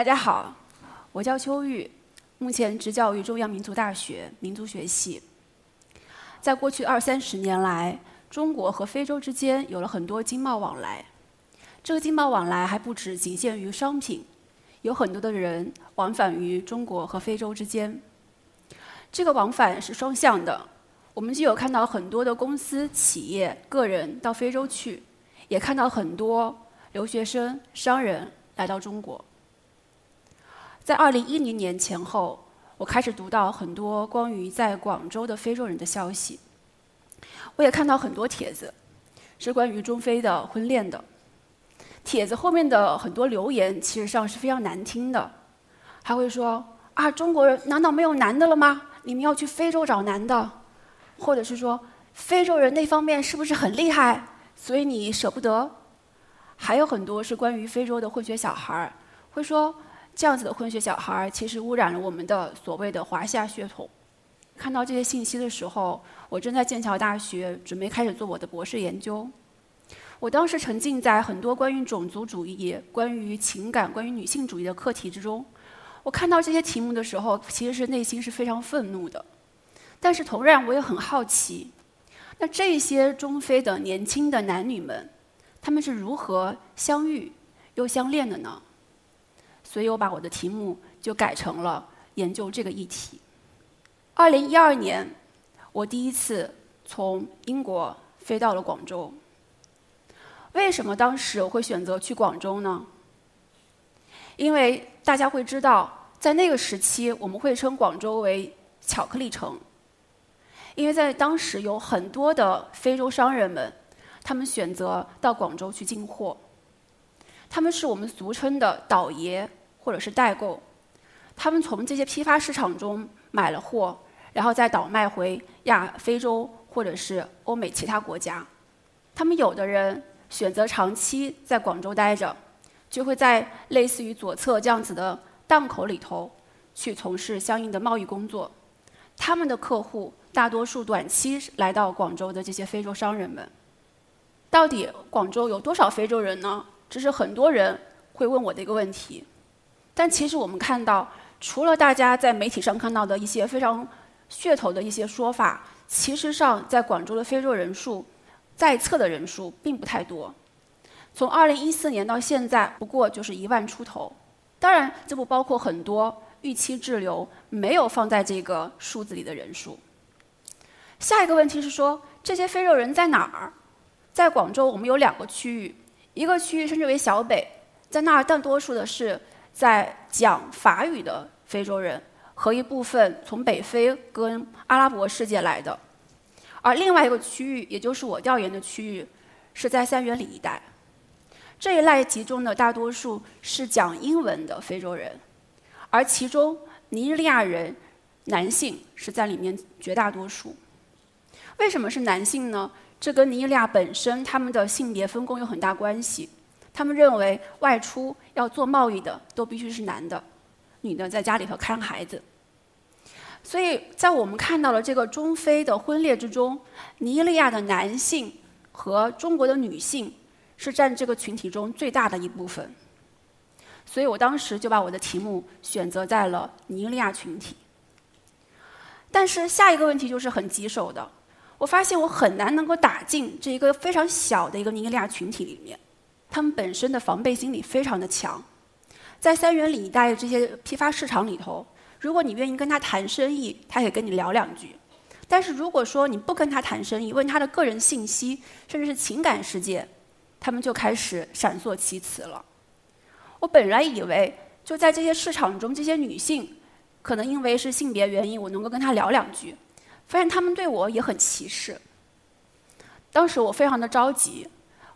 大家好，我叫邱玉，目前执教于中央民族大学民族学系。在过去二三十年来，中国和非洲之间有了很多经贸往来。这个经贸往来还不止仅限于商品，有很多的人往返于中国和非洲之间。这个往返是双向的，我们既有看到很多的公司、企业、个人到非洲去，也看到很多留学生、商人来到中国。在二零一零年前后，我开始读到很多关于在广州的非洲人的消息。我也看到很多帖子，是关于中非的婚恋的。帖子后面的很多留言，其实上是非常难听的，还会说：“啊，中国人难道没有男的了吗？你们要去非洲找男的？”或者是说：“非洲人那方面是不是很厉害？所以你舍不得？”还有很多是关于非洲的混血小孩，会说。这样子的混血小孩其实污染了我们的所谓的华夏血统。看到这些信息的时候，我正在剑桥大学准备开始做我的博士研究。我当时沉浸在很多关于种族主义、关于情感、关于女性主义的课题之中。我看到这些题目的时候，其实是内心是非常愤怒的。但是同样，我也很好奇，那这些中非的年轻的男女们，他们是如何相遇又相恋的呢？所以我把我的题目就改成了研究这个议题。二零一二年，我第一次从英国飞到了广州。为什么当时我会选择去广州呢？因为大家会知道，在那个时期，我们会称广州为“巧克力城”，因为在当时有很多的非洲商人们，他们选择到广州去进货，他们是我们俗称的“倒爷”。或者是代购，他们从这些批发市场中买了货，然后再倒卖回亚非洲或者是欧美其他国家。他们有的人选择长期在广州待着，就会在类似于左侧这样子的档口里头去从事相应的贸易工作。他们的客户大多数短期来到广州的这些非洲商人们。到底广州有多少非洲人呢？这是很多人会问我的一个问题。但其实我们看到，除了大家在媒体上看到的一些非常噱头的一些说法，其实上在广州的非洲人数在册的人数并不太多。从2014年到现在，不过就是一万出头。当然，这不包括很多预期滞留没有放在这个数字里的人数。下一个问题是说，这些非洲人在哪儿？在广州，我们有两个区域，一个区域称之为小北，在那儿大多数的是。在讲法语的非洲人和一部分从北非跟阿拉伯世界来的，而另外一个区域，也就是我调研的区域，是在三元里一带。这一类集中的大多数是讲英文的非洲人，而其中尼日利亚人男性是在里面绝大多数。为什么是男性呢？这跟尼日利亚本身他们的性别分工有很大关系。他们认为外出要做贸易的都必须是男的，女的在家里头看孩子。所以在我们看到了这个中非的婚恋之中，尼日利亚的男性和中国的女性是占这个群体中最大的一部分。所以我当时就把我的题目选择在了尼日利亚群体。但是下一个问题就是很棘手的，我发现我很难能够打进这一个非常小的一个尼日利亚群体里面。他们本身的防备心理非常的强，在三元里一带的这些批发市场里头，如果你愿意跟他谈生意，他也跟你聊两句；但是如果说你不跟他谈生意，问他的个人信息，甚至是情感世界，他们就开始闪烁其词了。我本来以为就在这些市场中，这些女性可能因为是性别原因，我能够跟他聊两句，发现他们对我也很歧视。当时我非常的着急。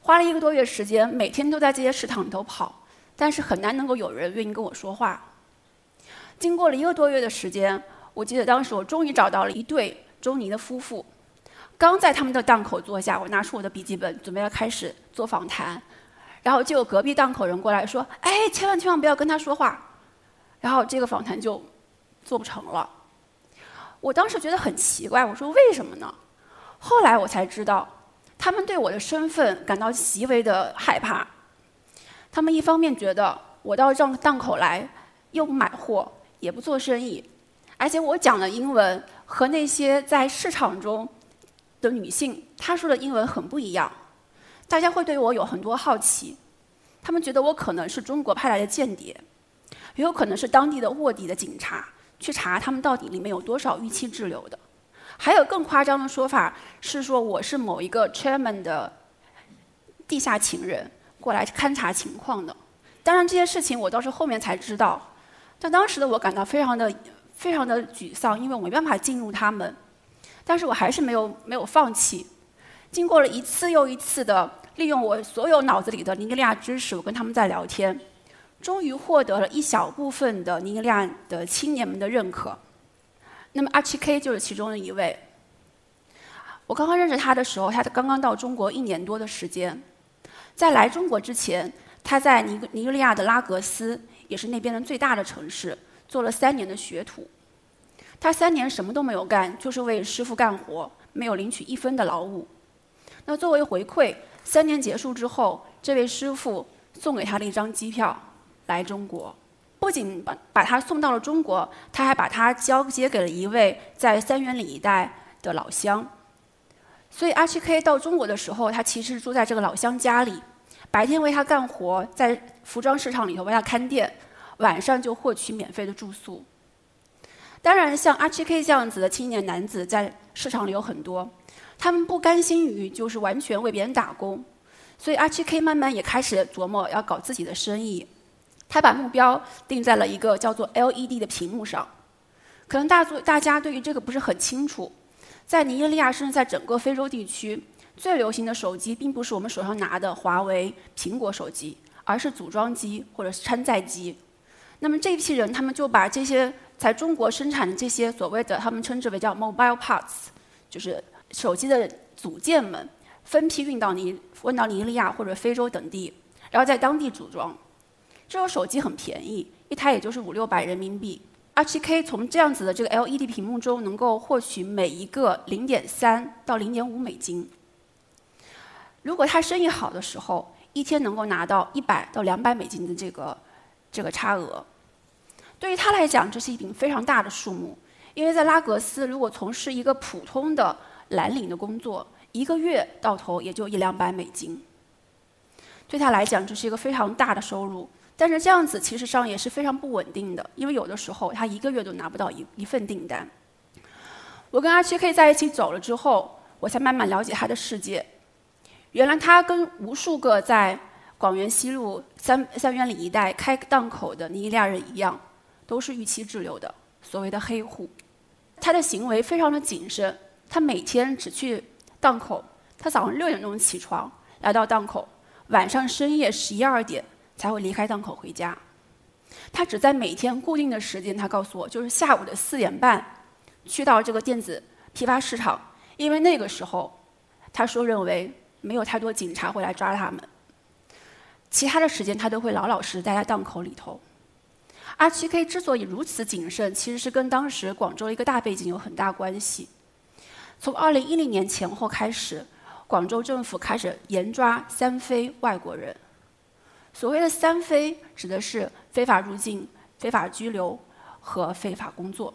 花了一个多月时间，每天都在这些食堂里头跑，但是很难能够有人愿意跟我说话。经过了一个多月的时间，我记得当时我终于找到了一对中尼的夫妇，刚在他们的档口坐下，我拿出我的笔记本，准备要开始做访谈，然后就有隔壁档口人过来说：“哎，千万千万不要跟他说话。”然后这个访谈就做不成了。我当时觉得很奇怪，我说：“为什么呢？”后来我才知道。他们对我的身份感到极为的害怕，他们一方面觉得我到这档口来，又不买货，也不做生意，而且我讲的英文和那些在市场中的女性她说的英文很不一样，大家会对我有很多好奇，他们觉得我可能是中国派来的间谍，也有可能是当地的卧底的警察去查他们到底里面有多少预期滞留的，还有更夸张的说法是说我是某一个 chairman 的地下情人。过来勘察情况的，当然这些事情我倒是后面才知道，但当时的我感到非常的非常的沮丧，因为我没办法进入他们，但是我还是没有没有放弃，经过了一次又一次的利用我所有脑子里的尼日利亚知识，我跟他们在聊天，终于获得了一小部分的尼日利亚的青年们的认可。那么阿奇 K 就是其中的一位。我刚刚认识他的时候，他刚刚到中国一年多的时间。在来中国之前，他在尼尼日利亚的拉格斯，也是那边的最大的城市，做了三年的学徒。他三年什么都没有干，就是为师傅干活，没有领取一分的劳务。那作为回馈，三年结束之后，这位师傅送给他了一张机票来中国。不仅把把他送到了中国，他还把他交接给了一位在三元里一带的老乡。所以阿七 K 到中国的时候，他其实住在这个老乡家里，白天为他干活，在服装市场里头为他看店，晚上就获取免费的住宿。当然，像阿七 K 这样子的青年男子在市场里有很多，他们不甘心于就是完全为别人打工，所以阿七 K 慢慢也开始琢磨要搞自己的生意。他把目标定在了一个叫做 LED 的屏幕上，可能大作大家对于这个不是很清楚。在尼日利亚，甚至在整个非洲地区，最流行的手机并不是我们手上拿的华为、苹果手机，而是组装机或者是山寨机。那么这批人，他们就把这些在中国生产的这些所谓的，他们称之为叫 mobile parts，就是手机的组件们，分批运到尼运到尼日利亚或者非洲等地，然后在当地组装。这种手机很便宜，一台也就是五六百人民币。RGK 从这样子的这个 LED 屏幕中能够获取每一个零点三到零点五美金。如果他生意好的时候，一天能够拿到一百到两百美金的这个这个差额，对于他来讲，这是一笔非常大的数目。因为在拉格斯，如果从事一个普通的蓝领的工作，一个月到头也就一两百美金。对他来讲，这是一个非常大的收入。但是这样子其实上也是非常不稳定的，因为有的时候他一个月都拿不到一一份订单。我跟阿七 K 在一起走了之后，我才慢慢了解他的世界。原来他跟无数个在广元西路三三元里一带开档口的尼日利亚人一样，都是预期滞留的所谓的黑户。他的行为非常的谨慎，他每天只去档口，他早上六点钟起床来到档口，晚上深夜十一二点。才会离开档口回家。他只在每天固定的时间，他告诉我，就是下午的四点半，去到这个电子批发市场，因为那个时候，他说认为没有太多警察会来抓他们。其他的时间，他都会老老实实待在档口里头。阿七 K 之所以如此谨慎，其实是跟当时广州一个大背景有很大关系。从二零一零年前后开始，广州政府开始严抓三非外国人。所谓的“三非”指的是非法入境、非法拘留和非法工作。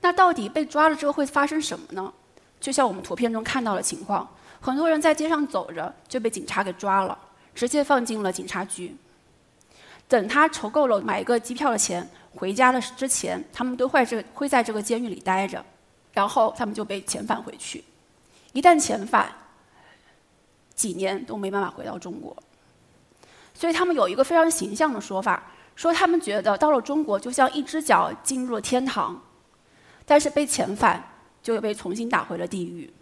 那到底被抓了之后会发生什么呢？就像我们图片中看到的情况，很多人在街上走着就被警察给抓了，直接放进了警察局。等他筹够了买一个机票的钱回家的之前，他们都会这会在这个监狱里待着，然后他们就被遣返回去。一旦遣返，几年都没办法回到中国。所以他们有一个非常形象的说法，说他们觉得到了中国就像一只脚进入了天堂，但是被遣返就又被重新打回了地狱。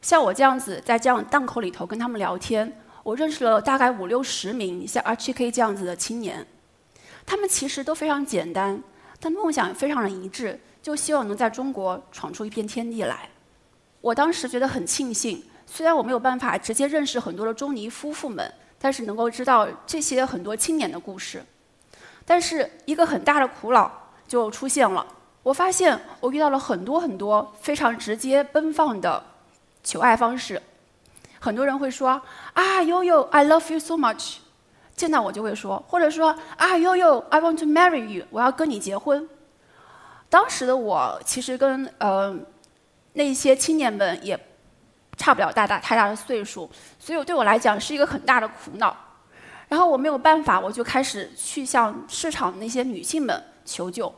像我这样子在这样档口里头跟他们聊天，我认识了大概五六十名像 RGK 这样子的青年，他们其实都非常简单，但梦想非常的一致，就希望能在中国闯出一片天地来。我当时觉得很庆幸，虽然我没有办法直接认识很多的中尼夫妇们。但是能够知道这些很多青年的故事，但是一个很大的苦恼就出现了。我发现我遇到了很多很多非常直接奔放的求爱方式。很多人会说：“啊，悠悠，I love you so much。”见到我就会说，或者说啊悠悠，I want to marry you，我要跟你结婚。当时的我其实跟呃那些青年们也差不了大大太大的岁数，所以对我来讲是一个很大的苦恼。然后我没有办法，我就开始去向市场那些女性们求救。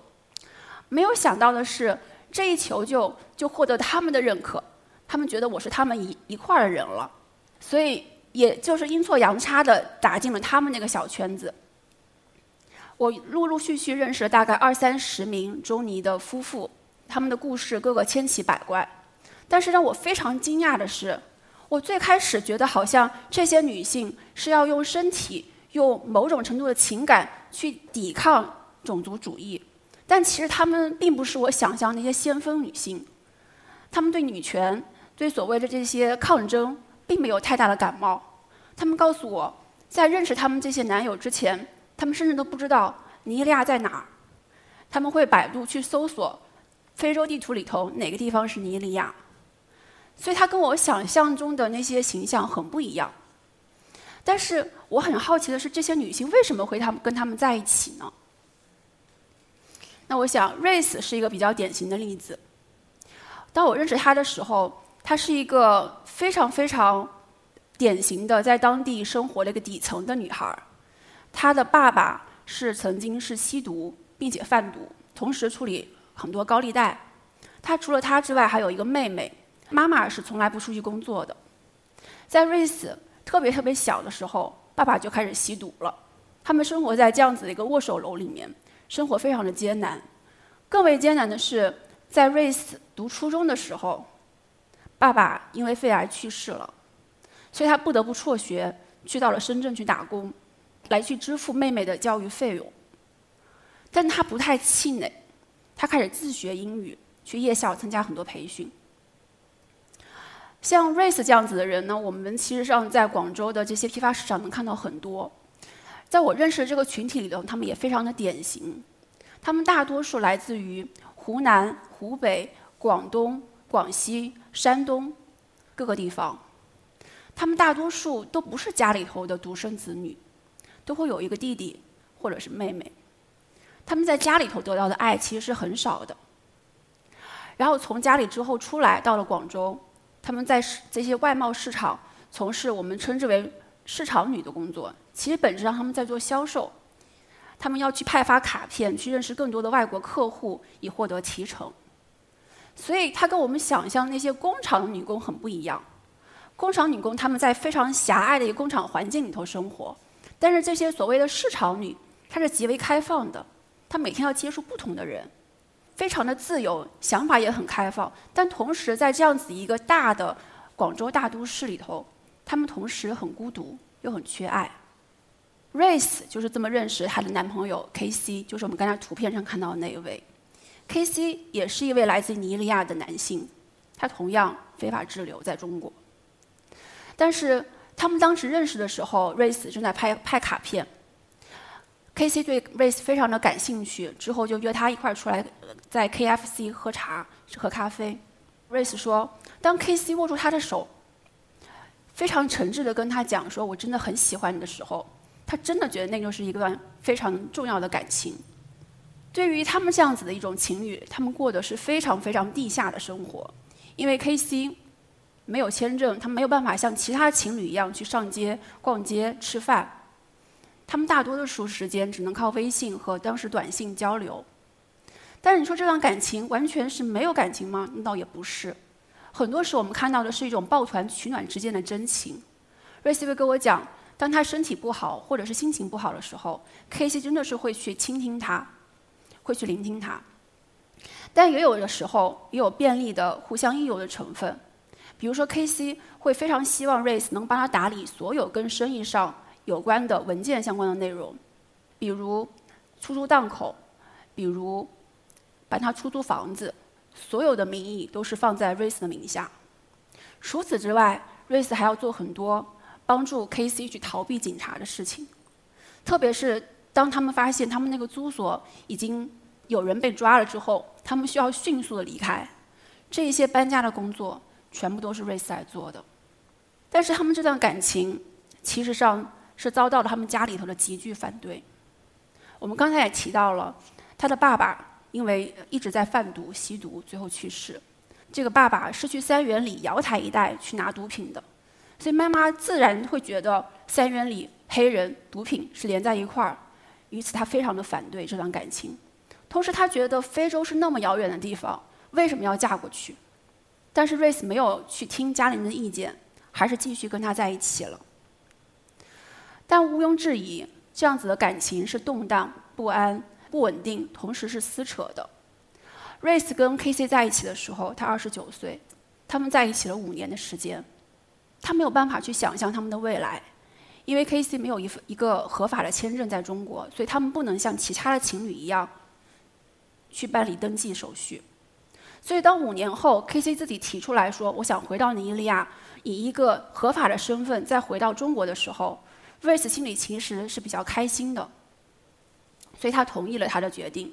没有想到的是，这一求救就获得他们的认可，他们觉得我是他们一一块儿的人了，所以也就是阴错阳差的打进了他们那个小圈子。我陆陆续续认识了大概二三十名中尼的夫妇，他们的故事个个千奇百怪。但是让我非常惊讶的是，我最开始觉得好像这些女性是要用身体、用某种程度的情感去抵抗种族主义。但其实她们并不是我想象那些先锋女性，她们对女权、对所谓的这些抗争，并没有太大的感冒。她们告诉我，在认识他们这些男友之前，她们甚至都不知道尼日利亚在哪儿。他们会百度去搜索非洲地图里头哪个地方是尼日利亚，所以她跟我想象中的那些形象很不一样。但是我很好奇的是，这些女性为什么会他们跟他们在一起呢？那我想，Race 是一个比较典型的例子。当我认识她的时候，她是一个非常非常典型的在当地生活的一个底层的女孩。她的爸爸是曾经是吸毒并且贩毒，同时处理很多高利贷。她除了她之外，还有一个妹妹，妈妈是从来不出去工作的。在 Race 特别特别小的时候，爸爸就开始吸毒了。他们生活在这样子的一个握手楼里面。生活非常的艰难，更为艰难的是，在瑞斯读初中的时候，爸爸因为肺癌去世了，所以他不得不辍学，去到了深圳去打工，来去支付妹妹的教育费用。但他不太气馁，他开始自学英语，去夜校参加很多培训。像瑞斯这样子的人呢，我们其实上在广州的这些批发市场能看到很多。在我认识的这个群体里头，他们也非常的典型。他们大多数来自于湖南、湖北、广东、广西、山东各个地方。他们大多数都不是家里头的独生子女，都会有一个弟弟或者是妹妹。他们在家里头得到的爱其实是很少的。然后从家里之后出来到了广州，他们在这些外贸市场从事我们称之为市场女的工作。其实本质上他们在做销售，他们要去派发卡片，去认识更多的外国客户，以获得提成。所以，他跟我们想象那些工厂女工很不一样。工厂女工他们在非常狭隘的一个工厂环境里头生活，但是这些所谓的市场女，她是极为开放的，她每天要接触不同的人，非常的自由，想法也很开放。但同时，在这样子一个大的广州大都市里头，他们同时很孤独，又很缺爱。Race 就是这么认识她的男朋友 KC，就是我们刚才图片上看到的那一位。KC 也是一位来自尼日利亚的男性，他同样非法滞留在中国。但是他们当时认识的时候，Race 正在拍拍卡片。KC 对 Race 非常的感兴趣，之后就约他一块儿出来在 KFC 喝茶、喝咖啡。Race 说，当 KC 握住他的手，非常诚挚的跟他讲说：“我真的很喜欢你的时候。”他真的觉得那就是一段非常重要的感情。对于他们这样子的一种情侣，他们过的是非常非常地下的生活，因为 KC 没有签证，他没有办法像其他情侣一样去上街、逛街、吃饭。他们大多数时间只能靠微信和当时短信交流。但是你说这段感情完全是没有感情吗？那倒也不是。很多时候我们看到的是一种抱团取暖之间的真情。瑞希会跟我讲。当他身体不好或者是心情不好的时候，K C 真的是会去倾听他，会去聆听他。但也有的时候也有便利的互相应有的成分，比如说 K C 会非常希望 Race 能帮他打理所有跟生意上有关的文件相关的内容，比如出租档口，比如帮他出租房子，所有的名义都是放在 Race 的名下。除此之外，Race 还要做很多。帮助 KC 去逃避警察的事情，特别是当他们发现他们那个租所已经有人被抓了之后，他们需要迅速的离开。这一些搬家的工作全部都是瑞斯来做的。但是他们这段感情，其实上是遭到了他们家里头的急剧反对。我们刚才也提到了，他的爸爸因为一直在贩毒、吸毒，最后去世。这个爸爸是去三元里瑶台一带去拿毒品的，所以妈妈自然会觉得三元里黑人毒品是连在一块儿，于此她非常的反对这段感情。同时，她觉得非洲是那么遥远的地方，为什么要嫁过去？但是瑞斯没有去听家里人的意见，还是继续跟他在一起了。但毋庸置疑，这样子的感情是动荡、不安、不稳定，同时是撕扯的。瑞斯跟 K.C. 在一起的时候，他二十九岁，他们在一起了五年的时间，他没有办法去想象他们的未来，因为 K.C. 没有一一个合法的签证在中国，所以他们不能像其他的情侣一样去办理登记手续。所以，当五年后，K.C. 自己提出来说：“我想回到尼日利亚，以一个合法的身份再回到中国的时候，瑞斯心里其实是比较开心的。所以他同意了他的决定。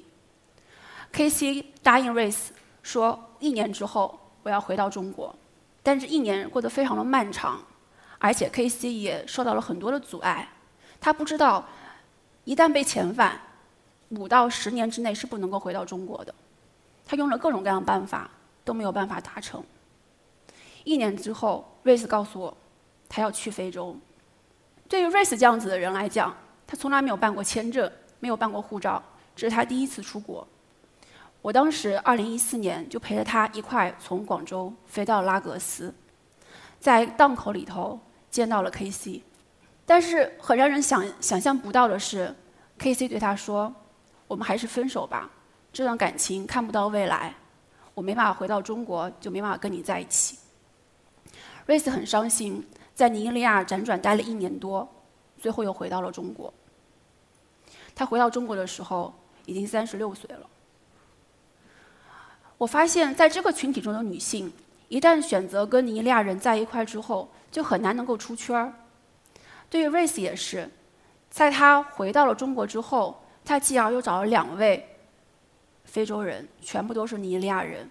K.C. 答应瑞斯说：“一年之后我要回到中国。”但是，一年过得非常的漫长，而且 K.C. 也受到了很多的阻碍。他不知道，一旦被遣返，五到十年之内是不能够回到中国的。他用了各种各样的办法，都没有办法达成。一年之后，瑞斯告诉我，他要去非洲。对于瑞斯这样子的人来讲，他从来没有办过签证，没有办过护照，这是他第一次出国。我当时二零一四年就陪着他一块从广州飞到拉格斯，在档口里头见到了 K.C.，但是很让人想想象不到的是，K.C. 对他说：“我们还是分手吧。”这段感情看不到未来，我没办法回到中国，就没办法跟你在一起。瑞斯很伤心，在尼日利亚辗转待了一年多，最后又回到了中国。他回到中国的时候已经三十六岁了。我发现，在这个群体中的女性，一旦选择跟尼日利亚人在一块之后，就很难能够出圈儿。对于瑞斯也是，在他回到了中国之后，他继而又找了两位。非洲人全部都是尼日利亚人，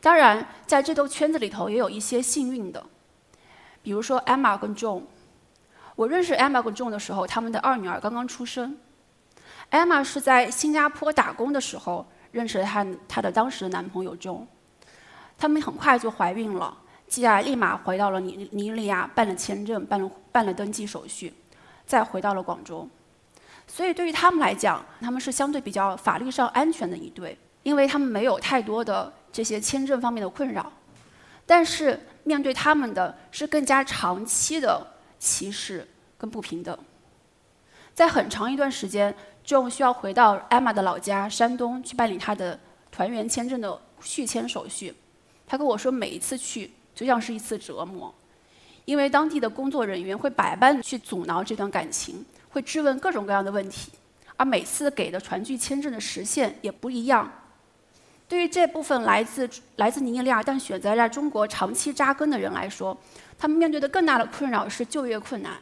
当然在这个圈子里头也有一些幸运的，比如说 Emma 跟 John。我认识 Emma 跟 John 的时候，他们的二女儿刚刚出生。Emma 是在新加坡打工的时候认识了她她的当时的男朋友 John，他们很快就怀孕了，接下来立马回到了尼尼日利亚办了签证，办了办了登记手续，再回到了广州。所以对于他们来讲，他们是相对比较法律上安全的一对，因为他们没有太多的这些签证方面的困扰。但是面对他们的是更加长期的歧视跟不平等。在很长一段时间，John 需要回到 Emma 的老家山东去办理他的团员签证的续签手续。他跟我说，每一次去就像是一次折磨，因为当地的工作人员会百般去阻挠这段感情。会质问各种各样的问题，而每次给的传具签证的时限也不一样。对于这部分来自来自尼日利亚但选择在中国长期扎根的人来说，他们面对的更大的困扰是就业困难。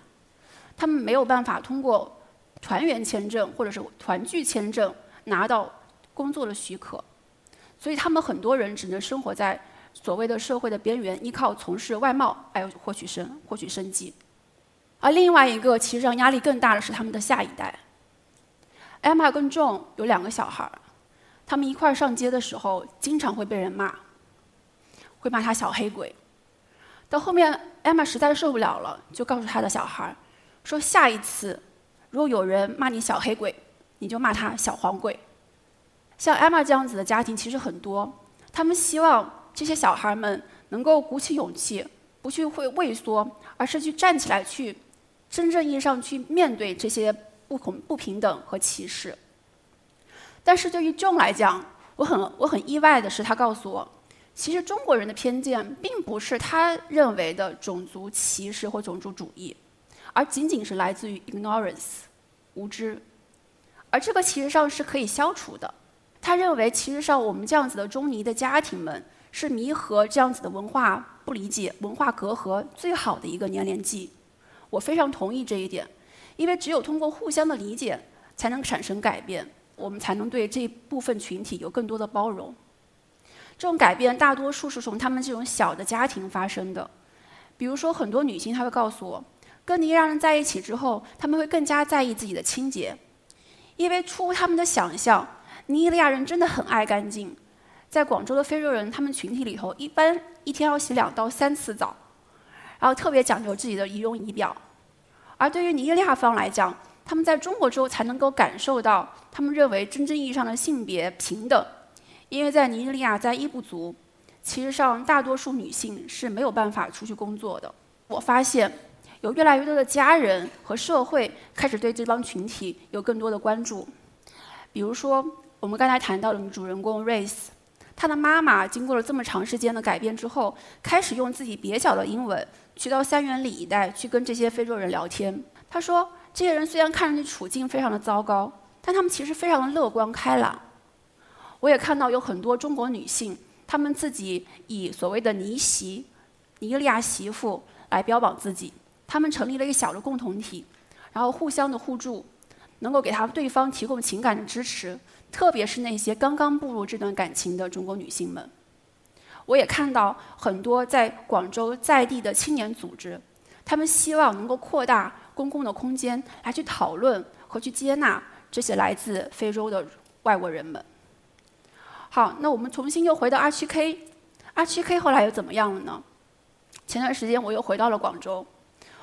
他们没有办法通过团员签证或者是团聚签证拿到工作的许可，所以他们很多人只能生活在所谓的社会的边缘，依靠从事外贸来获取生获取生计。而另外一个其实让压力更大的是他们的下一代。Emma 跟 John 有两个小孩儿，他们一块儿上街的时候，经常会被人骂，会骂他小黑鬼。到后面艾玛实在受不了了，就告诉他的小孩儿，说下一次如果有人骂你小黑鬼，你就骂他小黄鬼。像 Emma 这样子的家庭其实很多，他们希望这些小孩们能够鼓起勇气，不去会畏缩，而是去站起来去。真正意义上去面对这些不同不平等和歧视，但是对于 John 来讲，我很我很意外的是，他告诉我，其实中国人的偏见并不是他认为的种族歧视或种族主义，而仅仅是来自于 ignorance 无知，而这个其实上是可以消除的。他认为，其实上我们这样子的中尼的家庭们是弥合这样子的文化不理解、文化隔阂最好的一个年龄剂。我非常同意这一点，因为只有通过互相的理解，才能产生改变，我们才能对这部分群体有更多的包容。这种改变大多数是从他们这种小的家庭发生的。比如说，很多女性她会告诉我，跟尼日利亚人在一起之后，他们会更加在意自己的清洁，因为出乎他们的想象，尼日利亚人真的很爱干净。在广州的非洲人，他们群体里头，一般一天要洗两到三次澡，然后特别讲究自己的仪容仪表。而对于尼日利亚方来讲，他们在中国之后才能够感受到他们认为真正意义上的性别平等，因为在尼日利亚，在伊布族，其实上大多数女性是没有办法出去工作的。我发现。有越来越多的家人和社会开始对这帮群体有更多的关注，比如说我们刚才谈到的主人公 Race，他的妈妈经过了这么长时间的改变之后，开始用自己蹩脚的英文去到三元里一带去跟这些非洲人聊天。他说，这些人虽然看上去处境非常的糟糕，但他们其实非常的乐观开朗。我也看到有很多中国女性，她们自己以所谓的尼媳、尼日利亚媳妇来标榜自己。他们成立了一个小的共同体，然后互相的互助，能够给她对方提供情感的支持，特别是那些刚刚步入这段感情的中国女性们。我也看到很多在广州在地的青年组织，他们希望能够扩大公共的空间，来去讨论和去接纳这些来自非洲的外国人们。好，那我们重新又回到 R 区 K，R 区 K 后来又怎么样了呢？前段时间我又回到了广州。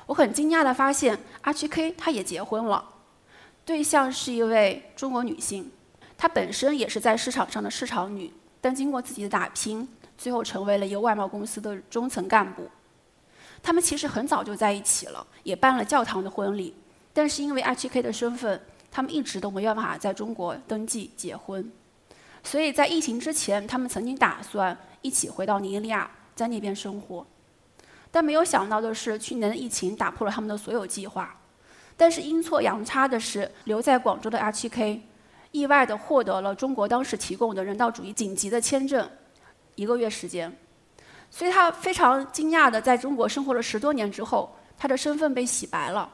我很惊讶地发现，R.G.K. 她也结婚了，对象是一位中国女性，她本身也是在市场上的市场女，但经过自己的打拼，最后成为了一个外贸公司的中层干部。他们其实很早就在一起了，也办了教堂的婚礼，但是因为 R.G.K. 的身份，他们一直都没有办法在中国登记结婚，所以在疫情之前，他们曾经打算一起回到尼日利亚，在那边生活。但没有想到的是，去年的疫情打破了他们的所有计划。但是阴错阳差的是，留在广州的 R7K 意外的获得了中国当时提供的人道主义紧急的签证，一个月时间。所以他非常惊讶的在中国生活了十多年之后，他的身份被洗白了。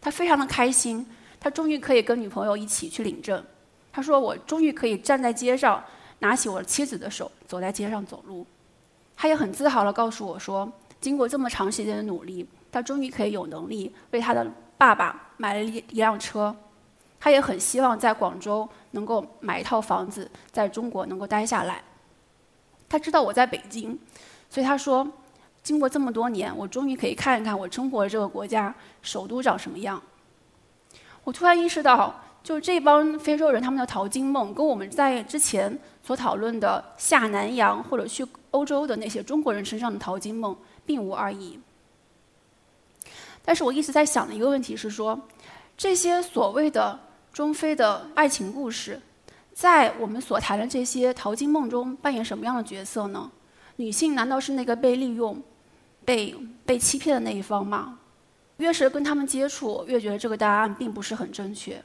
他非常的开心，他终于可以跟女朋友一起去领证。他说：“我终于可以站在街上，拿起我妻子的手，走在街上走路。”他也很自豪的告诉我说。经过这么长时间的努力，他终于可以有能力为他的爸爸买了一一辆车。他也很希望在广州能够买一套房子，在中国能够待下来。他知道我在北京，所以他说：“经过这么多年，我终于可以看一看我生活的这个国家首都长什么样。”我突然意识到，就这帮非洲人他们的淘金梦，跟我们在之前所讨论的下南洋或者去欧洲的那些中国人身上的淘金梦。并无二异。但是我一直在想的一个问题是说，这些所谓的中非的爱情故事，在我们所谈的这些淘金梦中扮演什么样的角色呢？女性难道是那个被利用、被被欺骗的那一方吗？越是跟他们接触，越觉得这个答案并不是很正确。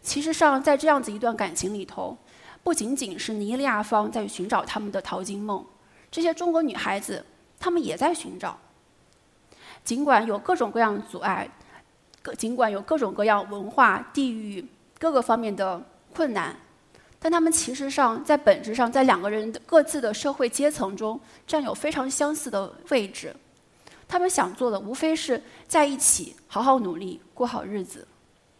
其实上，在这样子一段感情里头，不仅仅是尼利亚方在寻找他们的淘金梦，这些中国女孩子。她们也在寻找，尽管有各种各样的阻碍，各尽管有各种各样文化、地域各个方面的困难，但他们其实上在本质上，在两个人各自的社会阶层中占有非常相似的位置。他们想做的无非是在一起好好努力过好日子。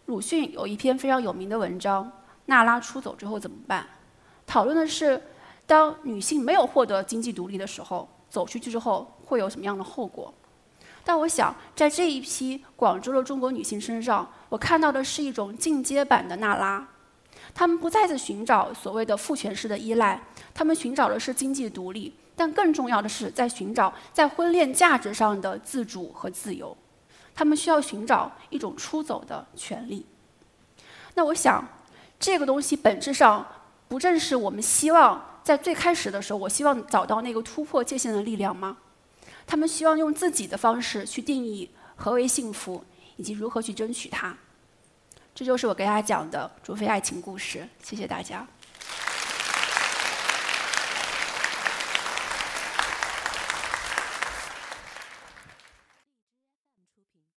鲁迅有一篇非常有名的文章《娜拉出走之后怎么办》，讨论的是当女性没有获得经济独立的时候。走出去之后会有什么样的后果？但我想，在这一批广州的中国女性身上，我看到的是一种进阶版的娜拉。他们不再次寻找所谓的父权式的依赖，他们寻找的是经济独立，但更重要的是在寻找在婚恋价值上的自主和自由。他们需要寻找一种出走的权利。那我想，这个东西本质上不正是我们希望？在最开始的时候，我希望找到那个突破界限的力量吗？他们希望用自己的方式去定义何为幸福，以及如何去争取它。这就是我给大家讲的竹非爱情故事。谢谢大家。